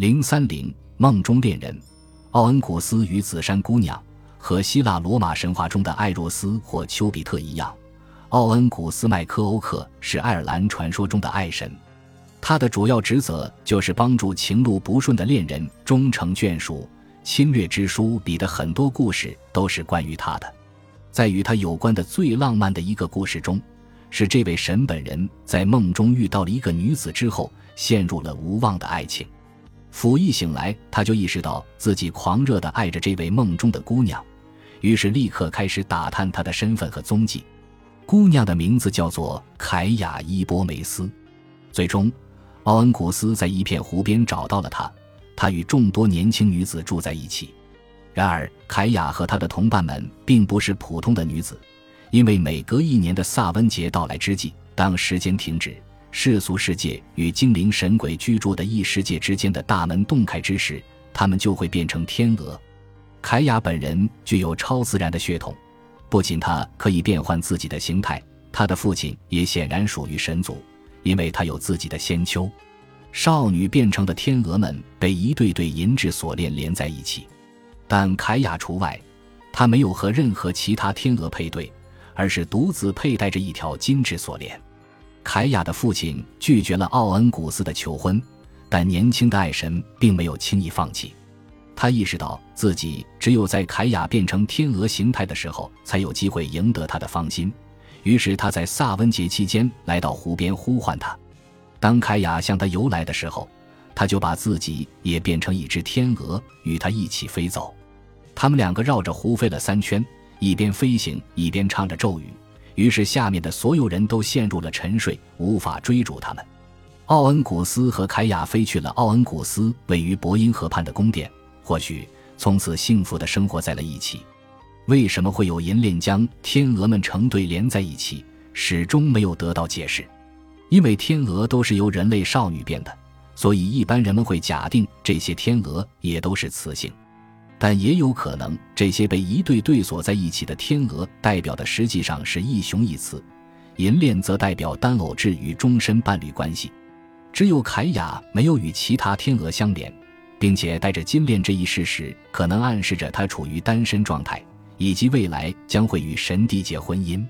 零三零梦中恋人，奥恩古斯与紫杉姑娘和希腊罗马神话中的艾若斯或丘比特一样，奥恩古斯麦克欧克是爱尔兰传说中的爱神。他的主要职责就是帮助情路不顺的恋人终成眷属。侵略之书里的很多故事都是关于他的。在与他有关的最浪漫的一个故事中，是这位神本人在梦中遇到了一个女子之后，陷入了无望的爱情。甫一醒来，他就意识到自己狂热地爱着这位梦中的姑娘，于是立刻开始打探她的身份和踪迹。姑娘的名字叫做凯雅伊波梅斯。最终。奥恩古斯在一片湖边找到了她，她与众多年轻女子住在一起。然而，凯雅和她的同伴们并不是普通的女子，因为每隔一年的萨温节到来之际，当时间停止，世俗世界与精灵神鬼居住的异世界之间的大门洞开之时，他们就会变成天鹅。凯雅本人具有超自然的血统，不仅她可以变换自己的形态，她的父亲也显然属于神族。因为他有自己的仙丘，少女变成的天鹅们被一对对银质锁链连在一起，但凯雅除外，她没有和任何其他天鹅配对，而是独自佩戴着一条金质锁链。凯雅的父亲拒绝了奥恩古斯的求婚，但年轻的爱神并没有轻易放弃。他意识到自己只有在凯雅变成天鹅形态的时候，才有机会赢得她的芳心。于是他在萨温节期间来到湖边呼唤他。当凯雅向他游来的时候，他就把自己也变成一只天鹅，与他一起飞走。他们两个绕着湖飞了三圈，一边飞行一边唱着咒语。于是下面的所有人都陷入了沉睡，无法追逐他们。奥恩古斯和凯雅飞去了奥恩古斯位于伯因河畔的宫殿，或许从此幸福的生活在了一起。为什么会有银链将天鹅们成对连在一起，始终没有得到解释。因为天鹅都是由人类少女变的，所以一般人们会假定这些天鹅也都是雌性。但也有可能，这些被一对对锁在一起的天鹅代表的实际上是一雄一雌，银链则代表单偶制与终身伴侣关系。只有凯雅没有与其他天鹅相连，并且带着金链这一事实，可能暗示着她处于单身状态。以及未来将会与神帝结婚姻。